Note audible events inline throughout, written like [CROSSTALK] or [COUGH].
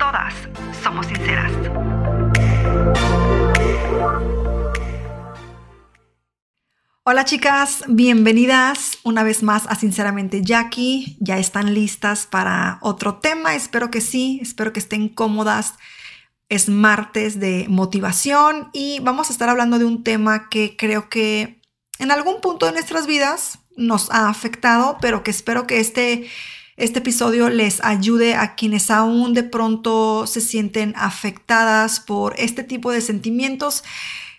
todas somos sinceras. Hola chicas, bienvenidas una vez más a Sinceramente Jackie. ¿Ya están listas para otro tema? Espero que sí, espero que estén cómodas. Es martes de motivación y vamos a estar hablando de un tema que creo que en algún punto de nuestras vidas nos ha afectado, pero que espero que este este episodio les ayude a quienes aún de pronto se sienten afectadas por este tipo de sentimientos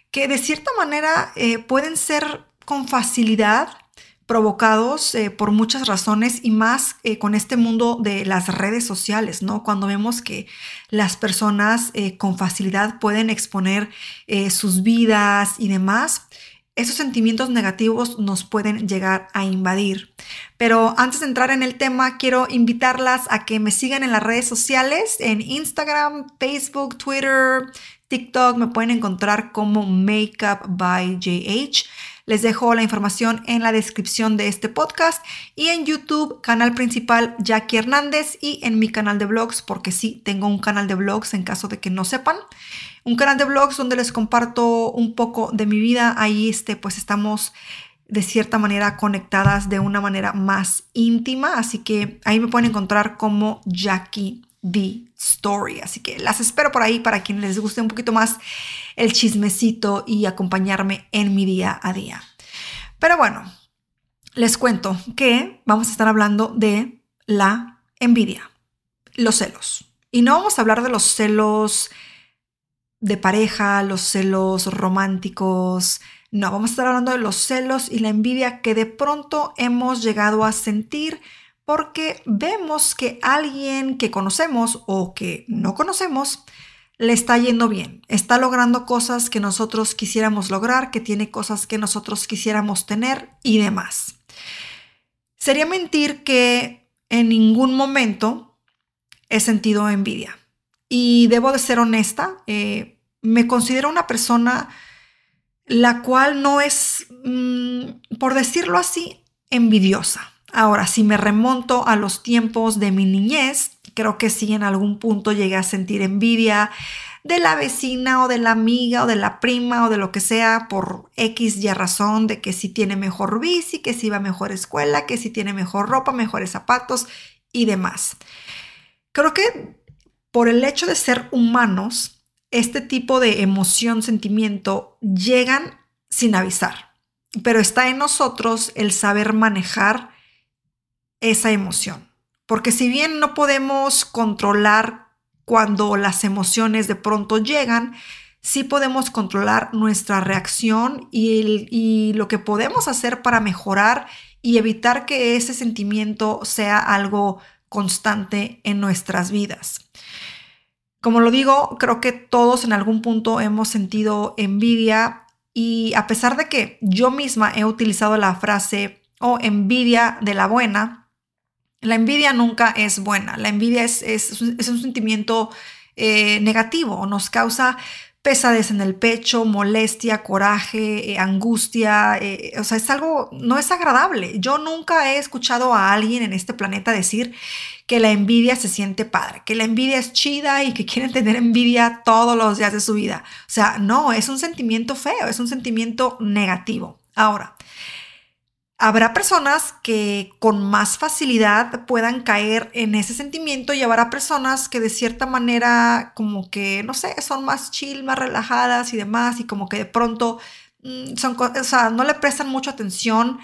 que de cierta manera eh, pueden ser con facilidad provocados eh, por muchas razones y más eh, con este mundo de las redes sociales, ¿no? Cuando vemos que las personas con facilidad pueden exponer sus vidas y demás, esos sentimientos negativos nos pueden llegar a invadir. Pero antes de entrar en el tema, quiero invitarlas a que me sigan en las redes sociales, en Instagram, Facebook, Twitter, TikTok, me pueden encontrar como Makeup by JH. Les dejo la información en la descripción de este podcast y en YouTube, canal principal Jackie Hernández y en mi canal de blogs, porque sí, tengo un canal de blogs en caso de que no sepan un canal de blogs donde les comparto un poco de mi vida. Ahí este, pues estamos de cierta manera conectadas de una manera más íntima, así que ahí me pueden encontrar como Jackie D Story. Así que las espero por ahí para quienes les guste un poquito más el chismecito y acompañarme en mi día a día. Pero bueno, les cuento que vamos a estar hablando de la envidia, los celos. Y no vamos a hablar de los celos de pareja, los celos románticos. No, vamos a estar hablando de los celos y la envidia que de pronto hemos llegado a sentir porque vemos que alguien que conocemos o que no conocemos le está yendo bien, está logrando cosas que nosotros quisiéramos lograr, que tiene cosas que nosotros quisiéramos tener y demás. Sería mentir que en ningún momento he sentido envidia. Y debo de ser honesta, eh, me considero una persona la cual no es, mm, por decirlo así, envidiosa. Ahora, si me remonto a los tiempos de mi niñez, creo que sí en algún punto llegué a sentir envidia de la vecina o de la amiga o de la prima o de lo que sea por X y razón de que si tiene mejor bici, que si va a mejor escuela, que si tiene mejor ropa, mejores zapatos y demás. Creo que por el hecho de ser humanos, este tipo de emoción, sentimiento, llegan sin avisar. Pero está en nosotros el saber manejar esa emoción. Porque si bien no podemos controlar cuando las emociones de pronto llegan, sí podemos controlar nuestra reacción y, lo que podemos hacer para mejorar y evitar que ese sentimiento sea algo constante en nuestras vidas. Como lo digo, creo que todos en algún punto hemos sentido envidia y a pesar de que yo misma he utilizado la frase o oh, envidia de la buena, la envidia nunca es buena. La envidia es, es, un sentimiento eh, negativo, nos causa pesadez en el pecho, molestia, coraje, eh, angustia, eh, o sea, es algo, no es agradable. Yo nunca he escuchado a alguien en este planeta decir que la envidia se siente padre, que la envidia es chida y que quieren tener envidia todos los días de su vida. O sea, no, es un sentimiento feo, es un sentimiento negativo. Ahora, habrá personas que con más facilidad puedan caer en ese sentimiento y habrá personas que de cierta manera como que, no sé, son más chill, más relajadas y demás y como que de pronto mm, son, o sea, no le prestan mucha atención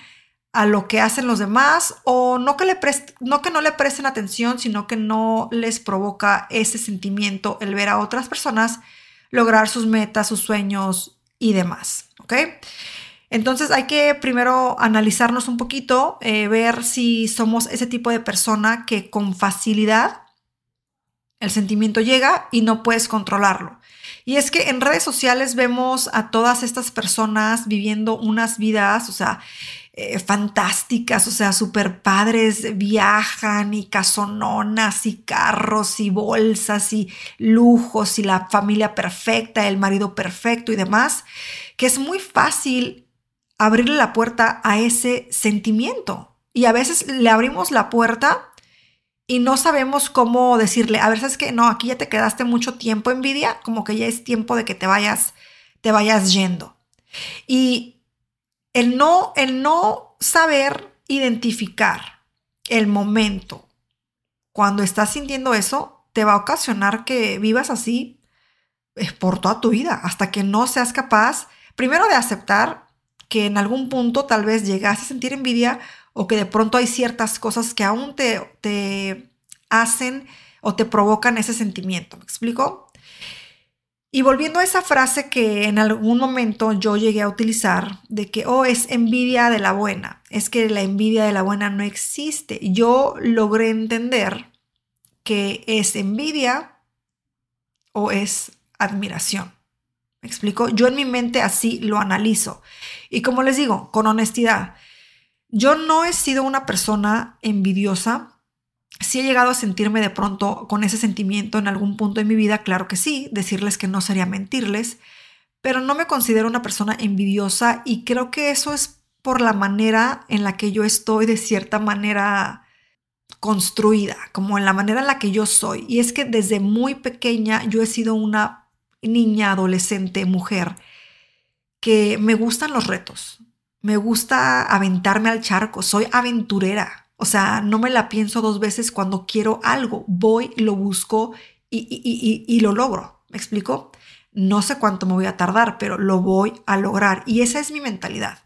a lo que hacen los demás o no que, le no que no le presten atención, sino que no les provoca ese sentimiento el ver a otras personas lograr sus metas, sus sueños y demás, ¿ok? Entonces hay que primero analizarnos un poquito, eh, ver si somos ese tipo de persona que con facilidad El sentimiento llega y no puedes controlarlo. Y es que en redes sociales vemos a todas estas personas viviendo unas vidas, o sea, eh, fantásticas, o sea, super padres, viajan y casononas y carros y bolsas y lujos y la familia perfecta, el marido perfecto y demás, que es muy fácil abrirle la puerta a ese sentimiento. Y a veces le abrimos la puerta y no sabemos cómo decirle, a ver, es que no, aquí ya te quedaste mucho tiempo envidia, como que ya es tiempo de que te vayas, te vayas yendo. Y el no, el no saber identificar el momento cuando estás sintiendo eso, te va a ocasionar que vivas así eh, por toda tu vida, hasta que no seas capaz, primero de aceptar que en algún punto tal vez llegaste a sentir envidia o que de pronto hay ciertas cosas que aún te, te hacen o te provocan ese sentimiento. ¿Me explico? Y volviendo a esa frase que en algún momento yo llegué a utilizar, de que, oh, es envidia de la buena, es que la envidia de la buena no existe. Yo logré entender que es envidia o es admiración. ¿Me explico? Yo en mi mente así lo analizo. Y como les digo, con honestidad, yo no he sido una persona envidiosa. Si he llegado a sentirme de pronto con ese sentimiento en algún punto de mi vida, claro que sí, decirles que no sería mentirles, pero no me considero una persona envidiosa y creo que eso es por la manera en la que yo estoy de cierta manera construida, como en la manera en la que yo soy. Y es que desde muy pequeña yo he sido una niña, adolescente, mujer, que me gustan los retos. Me gusta aventarme al charco, soy aventurera. O sea, no me la pienso dos veces cuando quiero algo. Voy, lo busco y, lo logro. ¿Me explico? No sé cuánto me voy a tardar, pero lo voy a lograr. Y esa es mi mentalidad.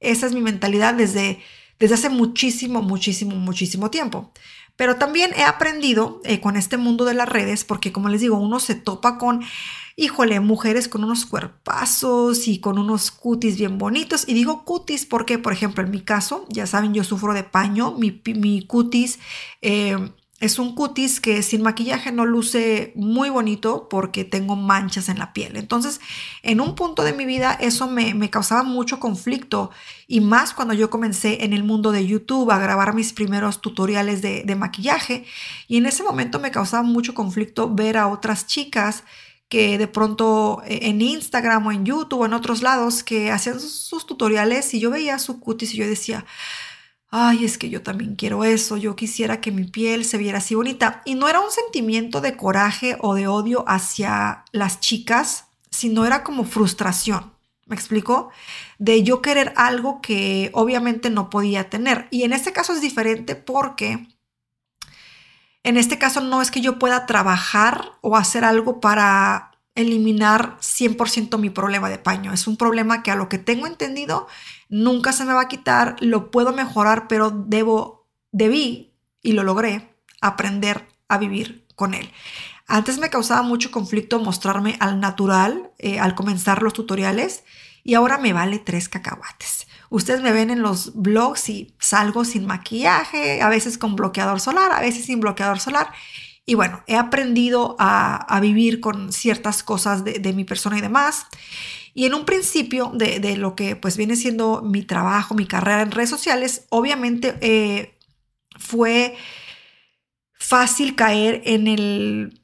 Esa es mi mentalidad desde, desde hace muchísimo, muchísimo, muchísimo tiempo. Pero también he aprendido eh, con este mundo de las redes, porque como les digo, uno se topa con híjole, mujeres con unos cuerpazos y con unos cutis bien bonitos. Y digo cutis porque, por ejemplo, en mi caso, ya saben, yo sufro de paño, mi, mi cutis eh, es un cutis que sin maquillaje no luce muy bonito porque tengo manchas en la piel. Entonces, en un punto de mi vida eso me, causaba mucho conflicto y más cuando yo comencé en el mundo de YouTube a grabar mis primeros tutoriales de, maquillaje. Y en ese momento me causaba mucho conflicto ver a otras chicas que de pronto eh, en Instagram o en YouTube o en otros lados que hacían sus, tutoriales y yo veía su cutis y yo decía, ay, es que yo también quiero eso, yo quisiera que mi piel se viera así bonita. Y no era un sentimiento de coraje o de odio hacia las chicas, sino era como frustración. ¿Me explico? De yo querer algo que obviamente no podía tener. Y en este caso es diferente porque en este caso no es que yo pueda trabajar o hacer algo para eliminar 100% mi problema de paño. Es un problema que a lo que tengo entendido nunca se me va a quitar, lo puedo mejorar, pero debo, debí y lo logré aprender a vivir con él. Antes me causaba mucho conflicto mostrarme al natural eh, al comenzar los tutoriales y ahora me vale tres cacahuates. Ustedes me ven en los blogs y salgo sin maquillaje, a veces con bloqueador solar, a veces sin bloqueador solar. Y bueno, he aprendido a, vivir con ciertas cosas de, mi persona y demás. Y en un principio de, lo que pues viene siendo mi trabajo, mi carrera en redes sociales, obviamente eh, fue fácil caer en el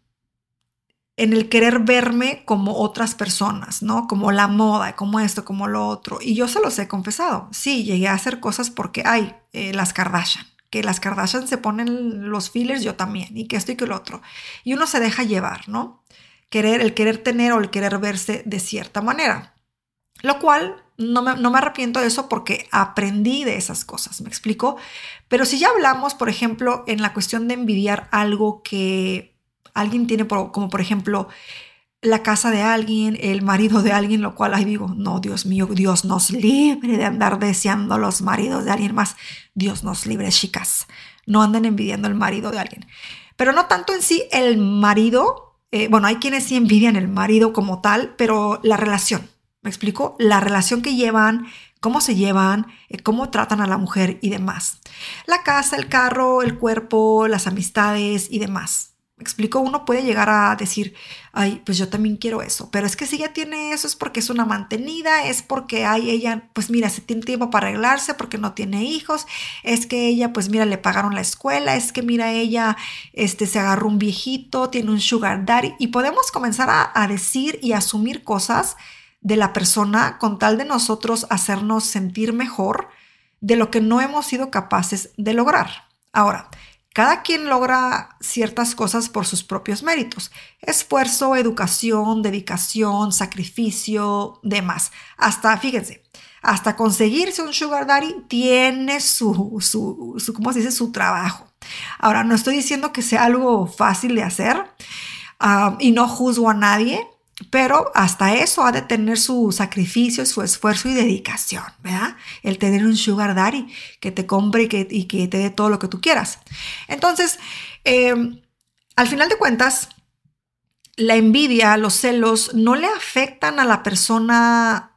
en el querer verme como otras personas, ¿no? Como la moda, como esto, como lo otro. Y yo se los he confesado. Sí, llegué a hacer cosas porque hay eh, las Kardashian, que las Kardashian se ponen los fillers, yo también, y que esto y que lo otro. Y uno se deja llevar, ¿no? Querer, el querer tener o el querer verse de cierta manera. Lo cual no me, no me arrepiento de eso porque aprendí de esas cosas, ¿me explico? Pero si ya hablamos, por ejemplo, en la cuestión de envidiar algo que alguien tiene como por ejemplo la casa de alguien, el marido de alguien, lo cual ahí digo, no, Dios mío, Dios nos libre de andar deseando los maridos de alguien más. Dios nos libre, chicas. No anden envidiando el marido de alguien. Pero no tanto en sí el marido. Eh, bueno, hay quienes sí envidian el marido como tal, pero la relación. ¿Me explico? La relación que llevan, cómo se llevan, eh, cómo tratan a la mujer y demás. La casa, el carro, el cuerpo, las amistades y demás. Me explico, uno puede llegar a decir, ay, pues yo también quiero eso, pero es que si ella tiene eso es porque es una mantenida, es porque hay ella, pues mira, se tiene tiempo para arreglarse porque no tiene hijos, es que ella, pues mira, le pagaron la escuela, es que mira, ella, este, se agarró un viejito, tiene un sugar daddy, y podemos comenzar a, a decir y asumir cosas de la persona con tal de nosotros hacernos sentir mejor de lo que no hemos sido capaces de lograr. Ahora, cada quien logra ciertas cosas por sus propios méritos. Esfuerzo, educación, dedicación, sacrificio, demás. Hasta, fíjense, hasta conseguirse un sugar daddy tiene su, su, ¿cómo se dice? Su trabajo. Ahora, no estoy diciendo que sea algo fácil de hacer ah, y no juzgo a nadie. Pero hasta eso ha de tener su sacrificio, su esfuerzo y dedicación, ¿verdad? El tener un sugar daddy que te compre y que, te dé todo lo que tú quieras. Entonces, em, al final de cuentas, la envidia, los celos, no le afectan a la persona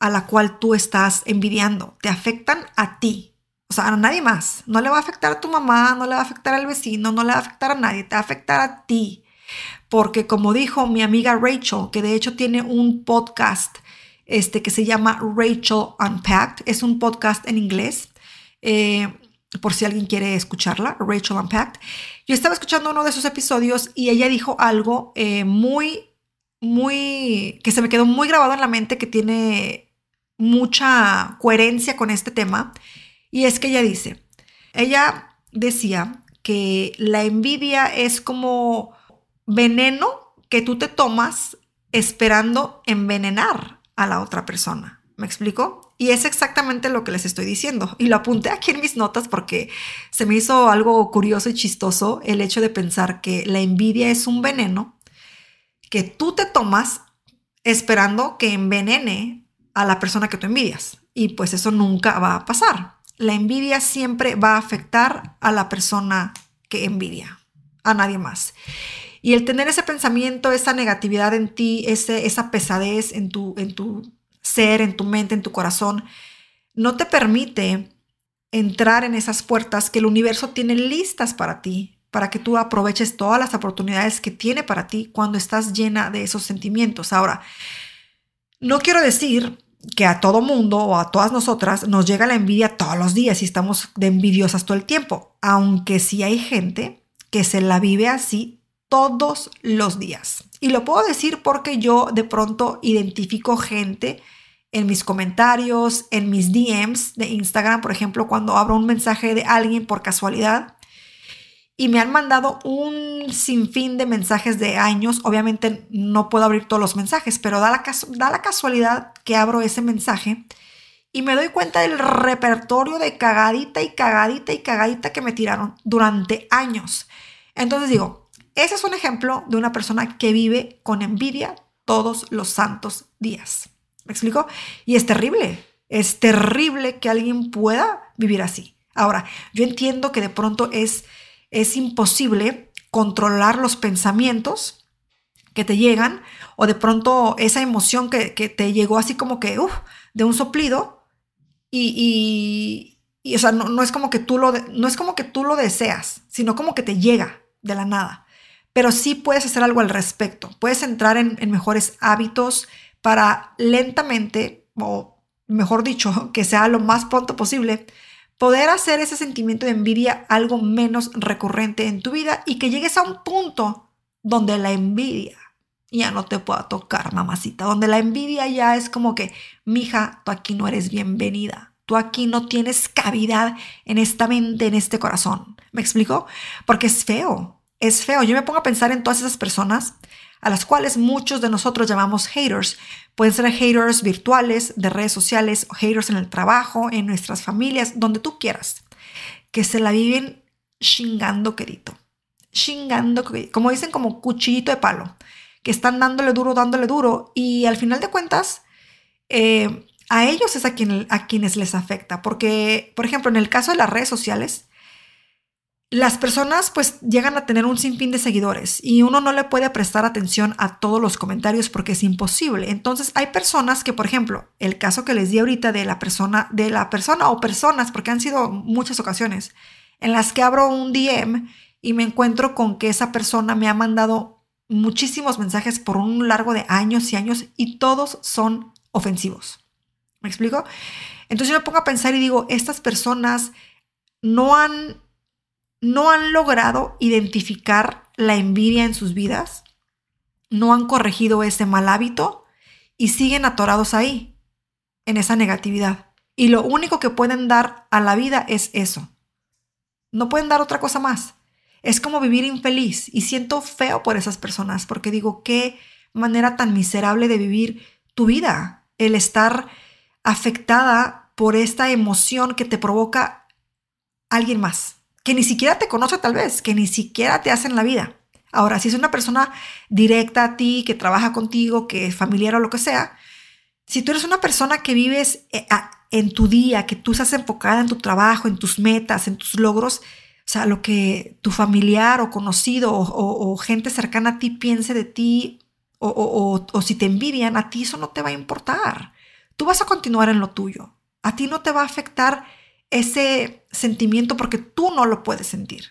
a la cual tú estás envidiando, te afectan a ti. O sea, a nadie más. No le va a afectar a tu mamá, no le va a afectar al vecino, no le va a afectar a nadie, te va a afectar a ti porque como dijo mi amiga Rachel, que de hecho tiene un podcast este, que se llama Rachel Unpacked, es un podcast en inglés, eh, por si alguien quiere escucharla, Rachel Unpacked. Yo estaba escuchando uno de sus episodios y ella dijo algo eh, muy, muy, que se me quedó muy grabado en la mente, que tiene mucha coherencia con este tema, y es que ella dice, ella decía que la envidia es como veneno que tú te tomas esperando envenenar a la otra persona. ¿Me explico? Y es exactamente lo que les estoy diciendo. Y lo apunté aquí en mis notas porque se me hizo algo curioso y chistoso el hecho de pensar que la envidia es un veneno que tú te tomas esperando que envenene a la persona que tú envidias. Y pues eso nunca va a pasar. La envidia siempre va a afectar a la persona que envidia, a nadie más. Y el tener ese pensamiento, esa negatividad en ti, ese, esa pesadez en tu, en tu ser, en tu mente, en tu corazón, no te permite entrar en esas puertas que el universo tiene listas para ti, para que tú aproveches todas las oportunidades que tiene para ti cuando estás llena de esos sentimientos. Ahora, no quiero decir que a todo mundo o a todas nosotras nos llega la envidia todos los días y estamos de envidiosas todo el tiempo, aunque sí hay gente que se la vive así todos los días. Y lo puedo decir porque yo de pronto identifico gente en mis comentarios, en mis DMs de Instagram, por ejemplo, cuando abro un mensaje de alguien por casualidad y me han mandado un sinfín de mensajes de años. Obviamente no puedo abrir todos los mensajes, pero da la, da la casualidad que abro ese mensaje y me doy cuenta del repertorio de cagadita y cagadita y cagadita que me tiraron durante años. Entonces digo, ese es un ejemplo de una persona que vive con envidia todos los santos días. ¿Me explico? Y es terrible. Es terrible que alguien pueda vivir así. Ahora, yo entiendo que de pronto es, es imposible controlar los pensamientos que te llegan o de pronto esa emoción que, te llegó así como que, de un soplido y, y, o sea, no, es como que tú lo, no es como que tú lo deseas, sino como que te llega de la nada pero sí puedes hacer algo al respecto. Puedes entrar en, mejores hábitos para lentamente, o mejor dicho, [LAUGHS] que sea lo más pronto posible, poder hacer ese sentimiento de envidia algo menos recurrente en tu vida y que llegues a un punto donde la envidia ya no te pueda tocar, mamacita, donde la envidia ya es como que, mija, tú aquí no eres bienvenida. Tú aquí no tienes cavidad en esta mente, en este corazón. ¿Me explico? Porque es feo es feo. Yo me pongo a pensar en todas esas personas a las cuales muchos de nosotros llamamos haters. Pueden ser haters virtuales, de redes sociales, o haters en el trabajo, en nuestras familias, donde tú quieras, que se la viven chingando querido. Chingando, como dicen, como cuchillito de palo, que están dándole duro, dándole duro, y al final de cuentas, eh, a ellos es a, quien, a quienes les afecta, porque, por ejemplo, en el caso de las redes sociales, las personas pues llegan a tener un sinfín de seguidores y uno no le puede prestar atención a todos los comentarios porque es imposible. Entonces hay personas que, por ejemplo, el caso que les di ahorita de la persona, de la persona o personas, porque han sido muchas ocasiones, en las que abro un DM y me encuentro con que esa persona me ha mandado muchísimos mensajes por un largo de años y años y todos son ofensivos. ¿Me explico? Entonces yo me pongo a pensar y digo, estas personas no han, no han logrado identificar la envidia en sus vidas, no han corregido ese mal hábito y siguen atorados ahí, en esa negatividad. Y lo único que pueden dar a la vida es eso. No pueden dar otra cosa más. Es como vivir infeliz y siento feo por esas personas porque digo, qué manera tan miserable de vivir tu vida, el estar afectada por esta emoción que te provoca alguien más, que ni siquiera te conoce tal vez, que ni siquiera te hace en la vida. Ahora, si es una persona directa a ti, que trabaja contigo, que es familiar o lo que sea, si tú eres una persona que vives eh, en tu día, que tú estás enfocada en tu trabajo, en tus metas, en tus logros, o sea, lo que tu familiar o conocido o, gente cercana a ti piense de ti o, o, si te envidian, a ti eso no te va a importar. Tú vas a continuar en lo tuyo. A ti no te va a afectar ese sentimiento porque tú no lo puedes sentir.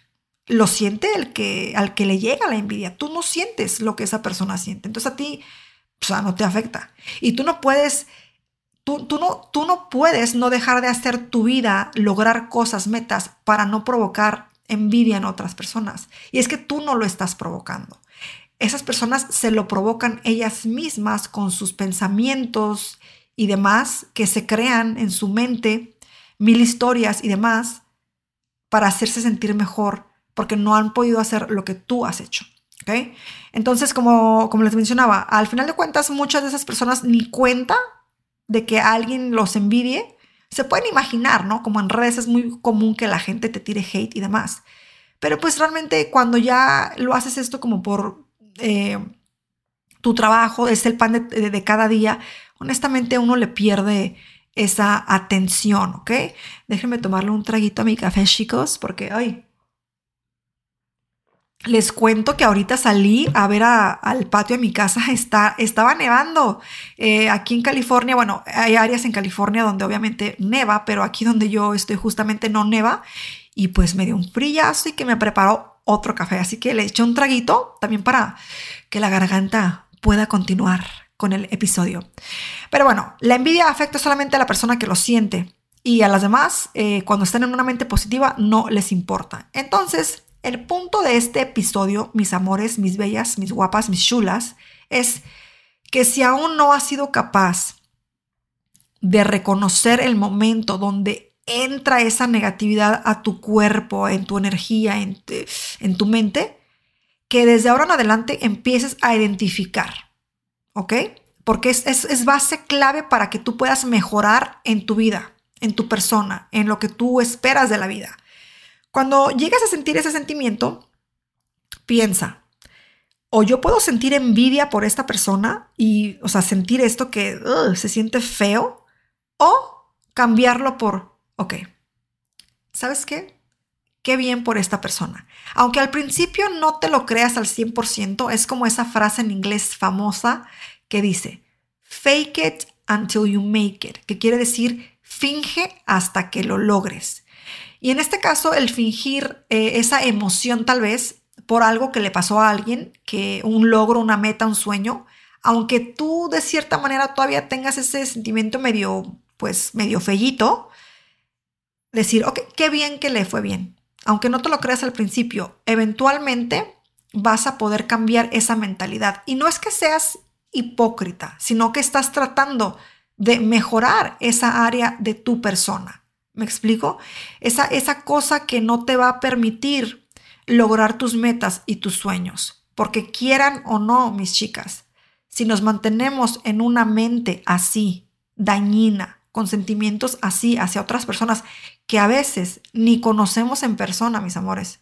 Lo siente el que, al que le llega la envidia. Tú no sientes lo que esa persona siente. Entonces a ti, o sea, no te afecta. Y tú no puedes Tú, no, tú no puedes no dejar de hacer tu vida, lograr cosas, metas, para no provocar envidia en otras personas. Y es que tú no lo estás provocando. Esas personas se lo provocan ellas mismas con sus pensamientos y demás que se crean en su mente, mil historias y demás, para hacerse sentir mejor, porque no han podido hacer lo que tú has hecho. ¿okay? Entonces, como, como les mencionaba, al final de cuentas, muchas de esas personas ni cuenta de que alguien los envidie, se pueden imaginar, ¿no? Como en redes es muy común que la gente te tire hate y demás. Pero pues realmente cuando ya lo haces esto como por eh, tu trabajo, es el pan de, cada día, honestamente uno le pierde esa atención, ¿ok? Déjenme tomarle un traguito a mi café, chicos, porque, ay, les cuento que ahorita salí a ver al patio de mi casa, [LAUGHS] está, estaba nevando. Eh, aquí en California, bueno, hay áreas en California donde obviamente neva, pero aquí donde yo estoy justamente no neva. Y pues me dio un frillazo y que me preparó otro café. Así que le eché un traguito también para que la garganta pueda continuar con el episodio. Pero bueno, la envidia afecta solamente a la persona que lo siente y a las demás, eh, cuando están en una mente positiva, no les importa. Entonces, el punto de este episodio, mis amores, mis bellas, mis guapas, mis chulas, es que si aún no has sido capaz de reconocer el momento donde entra esa negatividad a tu cuerpo, en tu energía, en, tu mente, que desde ahora en adelante empieces a identificar, ¿ok? Porque es, es base clave para que tú puedas mejorar en tu vida, en tu persona, en lo que tú esperas de la vida. Cuando llegas a sentir ese sentimiento, piensa, o yo puedo sentir envidia por esta persona y, o sea, sentir esto que se siente feo, o cambiarlo por, ok, ¿sabes qué? Qué bien por esta persona. Aunque al principio no te lo creas al 100%, es como esa frase en inglés famosa que dice, fake it until you make it, que quiere decir finge hasta que lo logres. Y en este caso, el fingir eh, esa emoción tal vez por algo que le pasó a alguien, que un logro, una meta, un sueño, aunque tú de cierta manera todavía tengas ese sentimiento medio, pues medio fellito, decir, ok, qué bien que le fue bien. Aunque no te lo creas al principio, eventualmente vas a poder cambiar esa mentalidad. Y no es que seas hipócrita, sino que estás tratando de mejorar esa área de tu persona. ¿Me explico? Esa, esa cosa que no te va a permitir lograr tus metas y tus sueños. Porque quieran o no, mis chicas, si nos mantenemos en una mente así, dañina, con sentimientos así hacia otras personas que a veces ni conocemos en persona, mis amores,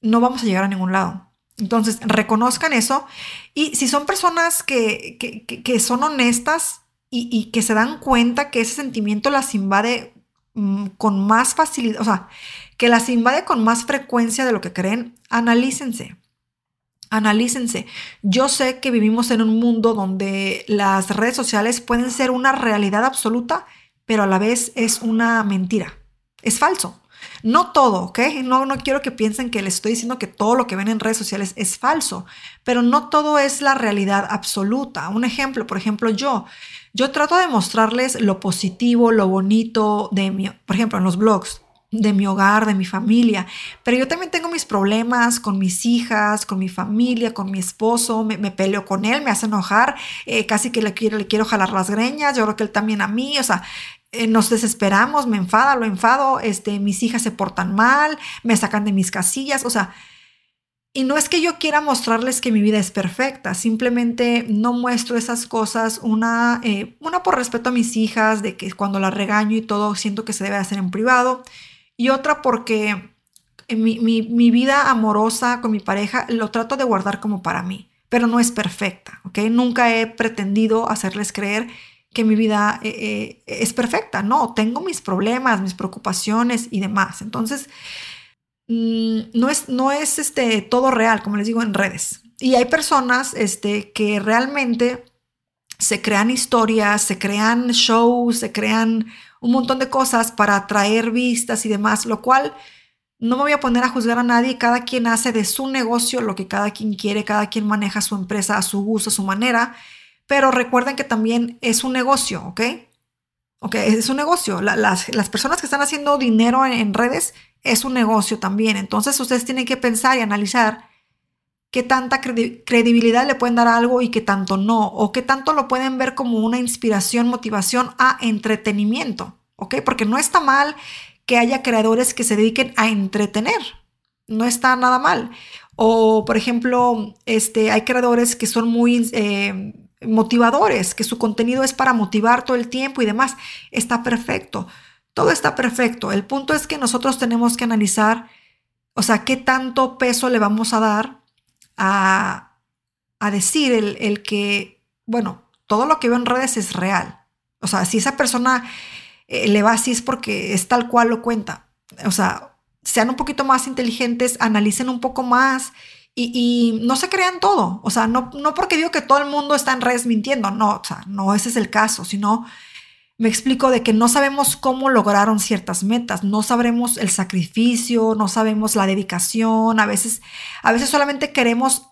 no vamos a llegar a ningún lado. Entonces, reconozcan eso y si son personas que, que, son honestas y, y, que se dan cuenta que ese sentimiento las invade Mm, con más facilidad, o sea, que las invade con más frecuencia de lo que creen, analícense. Analícense. Yo sé que vivimos en un mundo donde las redes sociales pueden ser una realidad absoluta, pero a la vez es una mentira. Es falso. No todo, ¿ok? No, no quiero que piensen que les estoy diciendo que todo lo que ven en redes sociales es falso, pero no todo es la realidad absoluta. Un ejemplo, por ejemplo, yo, yo trato de mostrarles lo positivo, lo bonito de mi, por ejemplo, en los blogs, de mi hogar, de mi familia, pero yo también tengo mis problemas con mis hijas, con mi familia, con mi esposo, me, peleo con él, me hace enojar, eh, casi que le quiero, le quiero jalar las greñas, yo creo que él también a mí, o sea, eh, nos desesperamos, me enfada, lo enfado, este, mis hijas se portan mal, me sacan de mis casillas, o sea, y no es que yo quiera mostrarles que mi vida es perfecta, simplemente no muestro esas cosas, una, eh, una por respeto a mis hijas, de que cuando las regaño y todo, siento que se debe hacer en privado, y otra porque mi, mi, mi vida amorosa con mi pareja lo trato de guardar como para mí, pero no es perfecta, ¿ok? Nunca he pretendido hacerles creer que mi vida eh, eh, es perfecta, no, tengo mis problemas, mis preocupaciones y demás. Entonces, mm, no es, no es este, todo real, como les digo, en redes. Y hay personas este, que realmente se crean historias, se crean shows, se crean un montón de cosas para atraer vistas y demás, lo cual no me voy a poner a juzgar a nadie, cada quien hace de su negocio lo que cada quien quiere, cada quien maneja su empresa a su gusto, a su manera pero recuerden que también es un negocio, ¿ok? Ok, es un negocio. las, personas que están haciendo dinero en, redes es un negocio también. Entonces ustedes tienen que pensar y analizar qué tanta credibilidad le pueden dar algo y qué tanto no, o qué tanto lo pueden ver como una inspiración, motivación a entretenimiento, ¿ok? Porque no está mal que haya creadores que se dediquen a entretener, no está nada mal. O, por ejemplo, este, hay creadores que son muy... Eh, motivadores, que su contenido es para motivar todo el tiempo y demás. Está perfecto. Todo está perfecto. El punto es que nosotros tenemos que analizar, o sea, qué tanto peso le vamos a dar a, a decir el, el, que, bueno, todo lo que veo en redes es real. O sea, si esa persona eh, le va así es porque es tal cual lo cuenta. O sea, sean un poquito más inteligentes, analicen un poco más y, no se crean todo. O sea, no, no porque digo que todo el mundo está en redes mintiendo, no, o sea, no ese es el caso, sino me explico de que no sabemos cómo lograron ciertas metas, no sabremos el sacrificio, no sabemos la dedicación, a veces, a veces solamente queremos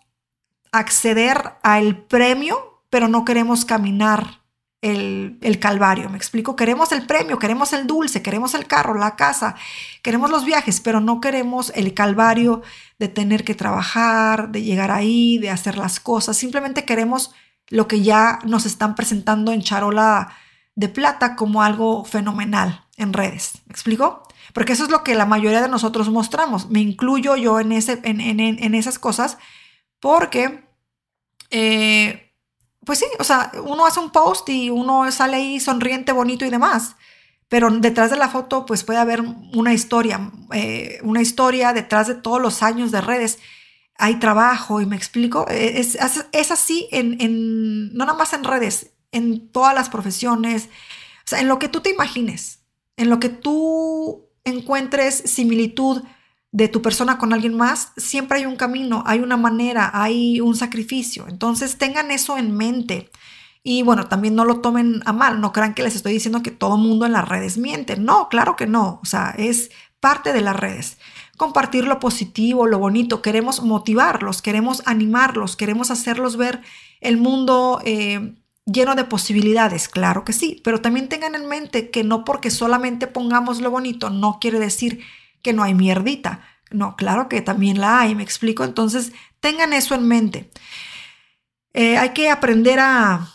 acceder al premio, pero no queremos caminar el, calvario, me explico, queremos el premio, queremos el dulce, queremos el carro, la casa, queremos los viajes, pero no queremos el calvario de tener que trabajar, de llegar ahí, de hacer las cosas, simplemente queremos lo que ya nos están presentando en charola de plata como algo fenomenal en redes, ¿me explico? Porque eso es lo que la mayoría de nosotros mostramos, me incluyo yo en, ese, en, esas cosas, porque... Eh, pues sí, o sea, uno hace un post y uno sale ahí sonriente, bonito y demás. Pero detrás de la foto, pues puede haber una historia, eh, una historia detrás de todos los años de redes. Hay trabajo y me explico. E, es, es así en, en, no nada más en redes, en todas las profesiones. O sea, en lo que tú te imagines, en lo que tú encuentres similitud de tu persona con alguien más, siempre hay un camino, hay una manera, hay un sacrificio. Entonces tengan eso en mente. Y bueno, también no lo tomen a mal, no crean que les estoy diciendo que todo mundo en las redes miente. No, claro que no. O sea, es parte de las redes. Compartir lo positivo, lo bonito. Queremos motivarlos, queremos animarlos, queremos hacerlos ver el mundo eh, lleno de posibilidades. Claro que sí, pero también tengan en mente que no porque solamente pongamos lo bonito, no quiere decir que no hay mierdita. No, claro que también la hay, me explico. Entonces, tengan eso en mente. Eh, hay que aprender a,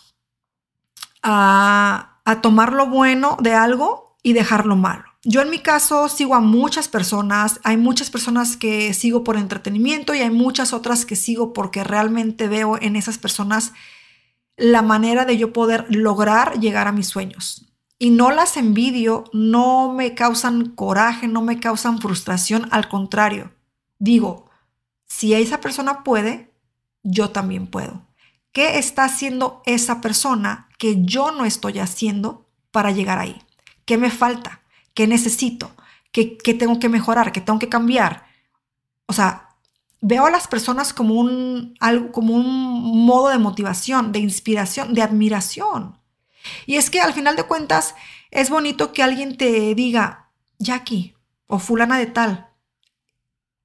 a, a tomar lo bueno de algo y dejar lo malo. Yo en mi caso sigo a muchas personas, hay muchas personas que sigo por entretenimiento y hay muchas otras que sigo porque realmente veo en esas personas la manera de yo poder lograr llegar a mis sueños y no las envidio, no me causan coraje, no me causan frustración, al contrario, digo, si esa persona puede, yo también puedo. ¿Qué está haciendo esa persona que yo no estoy haciendo para llegar ahí? ¿Qué me falta? ¿Qué necesito? ¿Qué, tengo que mejorar? ¿Qué tengo que cambiar? O sea, veo a las personas como un, algo, como un modo de motivación, de inspiración, de admiración. Y es que al final de cuentas es bonito que alguien te diga, Jackie o fulana de tal,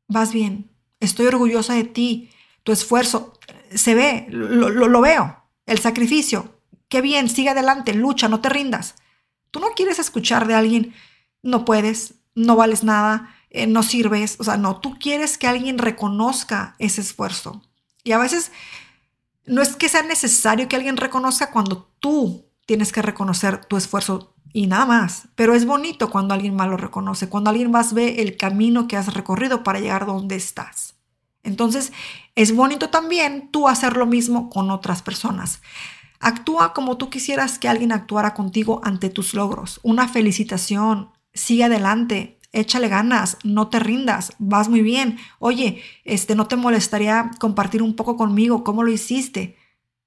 vas bien, estoy orgullosa de ti, tu esfuerzo se ve, lo, lo, veo, el sacrificio, qué bien, sigue adelante, lucha, no te rindas. Tú no quieres escuchar de alguien, no puedes, no vales nada, eh, no sirves, o sea, no, tú quieres que alguien reconozca ese esfuerzo. Y a veces no es que sea necesario que alguien reconozca cuando tú tienes que reconocer tu esfuerzo y nada más. Pero es bonito cuando alguien más lo reconoce, cuando alguien más ve el camino que has recorrido para llegar donde estás. Entonces, es bonito también tú hacer lo mismo con otras personas. Actúa como tú quisieras que alguien actuara contigo ante tus logros. Una felicitación, sigue adelante, échale ganas, no te rindas, vas muy bien. Oye, este, ¿no te molestaría compartir un poco conmigo cómo lo hiciste?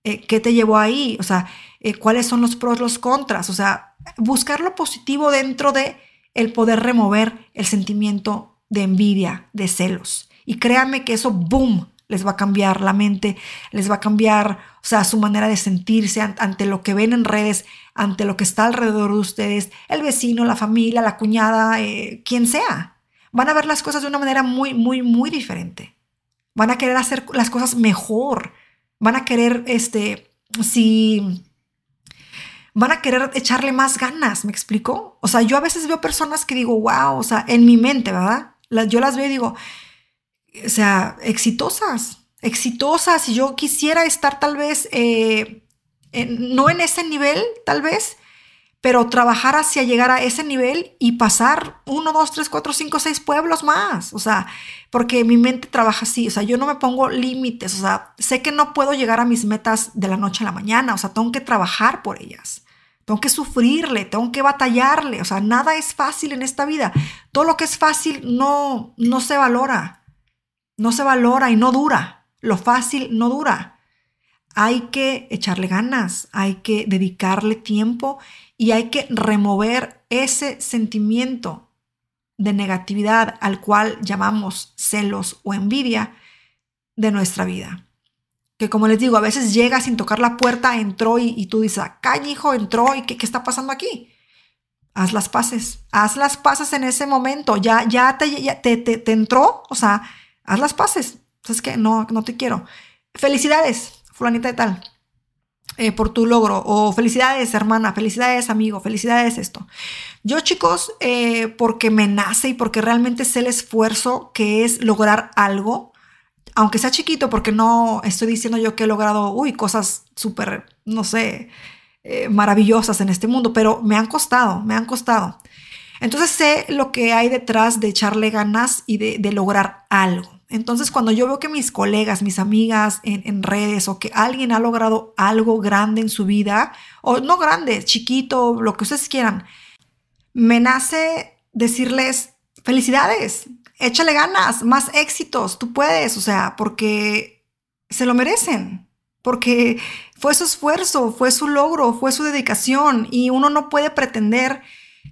Eh, ¿Qué te llevó ahí? O sea, eh, ¿cuáles son los pros, los contras? O sea, buscar lo positivo dentro de el poder remover el sentimiento de envidia, de celos. Y créanme que eso, boom, les va a cambiar la mente, les va a cambiar, o sea, su manera de sentirse ante lo que ven en redes, ante lo que está alrededor de ustedes, el vecino, la familia, la cuñada, eh, quien sea. Van a ver las cosas de una manera muy, muy, muy diferente. Van a querer hacer las cosas mejor. Van a querer, este, si van a querer echarle más ganas, ¿me explico? O sea, yo a veces veo personas que digo, wow, o sea, en mi mente, ¿verdad? Yo las veo y digo, o sea, exitosas, exitosas. Y yo quisiera estar tal vez, eh, no en ese nivel, tal vez, pero trabajar hacia llegar a ese nivel y pasar uno, dos, tres, cuatro, cinco, seis pueblos más. O sea, porque mi mente trabaja así. O sea, yo no me pongo límites. O sea, sé que no puedo llegar a mis metas de la noche a la mañana. O sea, tengo que trabajar por ellas. Tengo que sufrirle, tengo que batallarle. O sea, nada es fácil en esta vida. Todo lo que es fácil no, no se valora no se valora y no dura. Lo fácil no dura. Hay que echarle ganas, hay que dedicarle tiempo y hay que remover ese sentimiento de negatividad al cual llamamos celos o envidia de nuestra vida. Que como les digo, a veces llega sin tocar la puerta, entró y, tú dices, acá hijo, entró y ¿qué, ¿qué, está pasando aquí? Haz las paces, haz las paces en ese momento, ya, ya, te, ya te, te, te entró, o sea, haz las paces. ¿Sabes qué? No, no te quiero. Felicidades, fulanita de tal, eh, por tu logro. O felicidades, hermana, felicidades, amigo, felicidades esto. Yo, chicos, eh, porque me nace y porque realmente sé el esfuerzo que es lograr algo, aunque sea chiquito, porque no estoy diciendo yo que he logrado, uy, cosas súper, no sé, eh, maravillosas en este mundo, pero me han costado, me han costado. Entonces sé lo que hay detrás de echarle ganas y de lograr algo. Entonces, cuando yo veo que mis colegas, mis amigas en, redes o que alguien ha logrado algo grande en su vida, o no grande, chiquito, lo que ustedes quieran, me nace decirles felicidades, échale ganas, más éxitos, tú puedes, o sea, porque se lo merecen, porque fue su esfuerzo, fue su logro, fue su dedicación y uno no puede pretender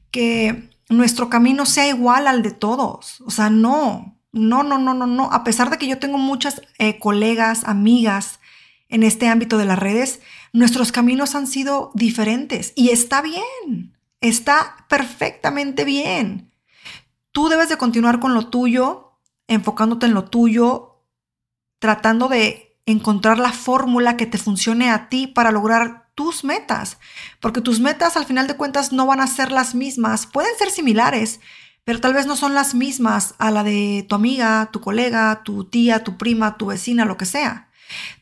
que nuestro camino sea igual al de todos, o sea, no, no, no, no, no, no. A pesar de que yo tengo muchas eh, colegas, amigas en este ámbito de las redes, nuestros caminos han sido diferentes y está bien, está perfectamente bien. Tú debes de continuar con lo tuyo, enfocándote en lo tuyo, tratando de encontrar la fórmula que te funcione a ti para lograr tus metas, porque tus metas al final de cuentas no van a ser las mismas, pueden ser similares, pero tal vez no son las mismas a la de tu amiga, tu colega, tu tía, tu prima, tu vecina, lo que sea.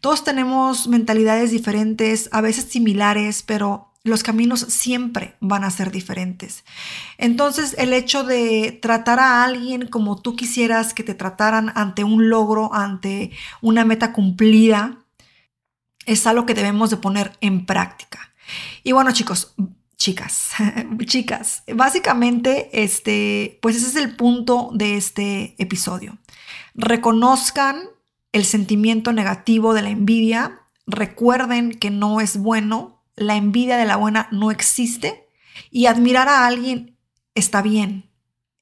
Todos tenemos mentalidades diferentes, a veces similares, pero los caminos siempre van a ser diferentes. Entonces, el hecho de tratar a alguien como tú quisieras que te trataran ante un logro, ante una meta cumplida, es algo que debemos de poner en práctica. Y bueno, chicos, chicas, [LAUGHS] chicas. Básicamente, este, pues ese es el punto de este episodio. Reconozcan el sentimiento negativo de la envidia, recuerden que no es bueno, la envidia de la buena no existe y admirar a alguien está bien.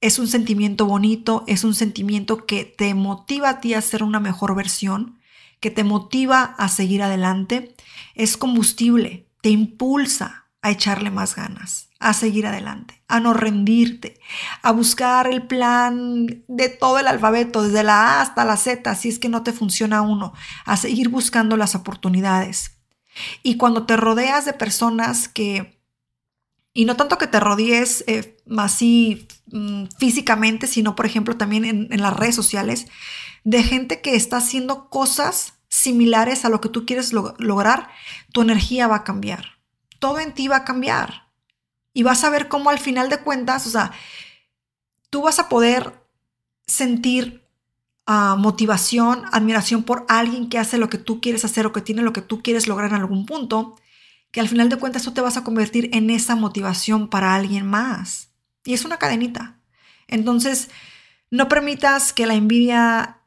Es un sentimiento bonito, es un sentimiento que te motiva a ti a ser una mejor versión, que te motiva a seguir adelante, es combustible, te impulsa, a echarle más ganas, a seguir adelante, a no rendirte, a buscar el plan de todo el alfabeto, desde la A hasta la Z, si es que no te funciona uno, a seguir buscando las oportunidades. Y cuando te rodeas de personas que, y no tanto que te rodees eh, así mm, físicamente, sino por ejemplo también en, en las redes sociales, de gente que está haciendo cosas similares a lo que tú quieres lograr, tu energía va a cambiar. Todo en ti va a cambiar. Y vas a ver cómo al final de cuentas, o sea, tú vas a poder sentir ah, motivación, admiración por alguien que hace lo que tú quieres hacer o que tiene lo que tú quieres lograr en algún punto, que al final de cuentas tú te vas a convertir en esa motivación para alguien más. Y es una cadenita. Entonces, no permitas que la envidia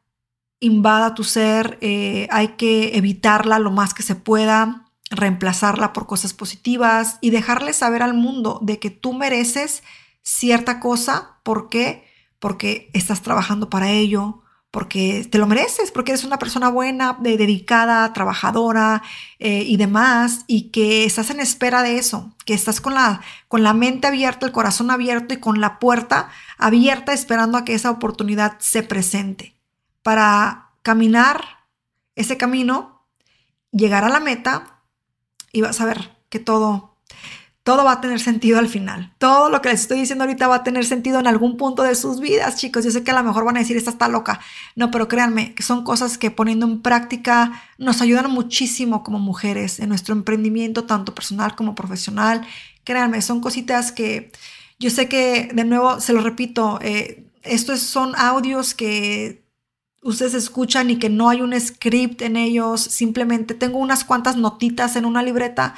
invada tu ser, eh, hay que evitarla lo más que se pueda, reemplazarla por cosas positivas y dejarle saber al mundo de que tú mereces cierta cosa. ¿Por qué? Porque estás trabajando para ello, porque te lo mereces, porque eres una persona buena, dedicada, trabajadora eh, y demás, y que estás en espera de eso, que estás con la, con la mente abierta, el corazón abierto y con la puerta abierta esperando a que esa oportunidad se presente para caminar ese camino, llegar a la meta y vas a ver que todo, todo va a tener sentido al final. Todo lo que les estoy diciendo ahorita va a tener sentido en algún punto de sus vidas, chicos. Yo sé que a lo mejor van a decir, esta está loca. No, pero créanme que son cosas que poniendo en práctica nos ayudan muchísimo como mujeres en nuestro emprendimiento, tanto personal como profesional. Créanme, son cositas que yo sé que, de nuevo, se lo repito, eh, estos son audios que ustedes escuchan y que no hay un script en ellos, simplemente tengo unas cuantas notitas en una libreta,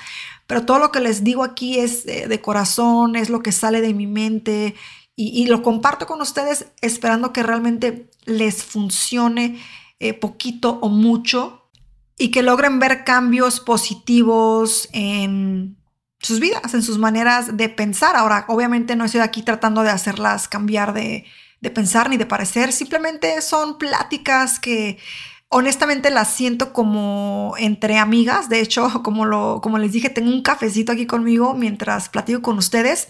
pero todo lo que les digo aquí es de, corazón, es lo que sale de mi mente y, lo comparto con ustedes esperando que realmente les funcione eh, poquito o mucho y que logren ver cambios positivos en sus vidas, en sus maneras de pensar. Ahora, obviamente no estoy aquí tratando de hacerlas cambiar de, de pensar ni de parecer, simplemente son pláticas que honestamente las siento como entre amigas. De hecho, [LAUGHS] como, lo, como les dije, tengo un cafecito aquí conmigo mientras platico con ustedes.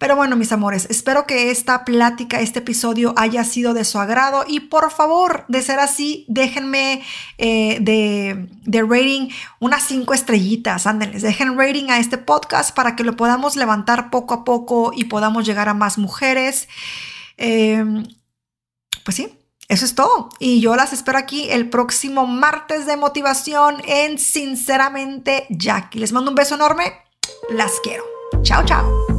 Pero bueno, mis amores, espero que esta plática, este episodio haya sido de su agrado y por favor, de ser así, déjenme eh, de, de, rating unas cinco estrellitas, ándenles, dejen rating a este podcast para que lo podamos levantar poco a poco y podamos llegar a más mujeres. Em, pues sí, eso es todo. Y yo las espero aquí el próximo martes de motivación en Sinceramente Jackie. Les mando un beso enorme. Las quiero. Chao, chao.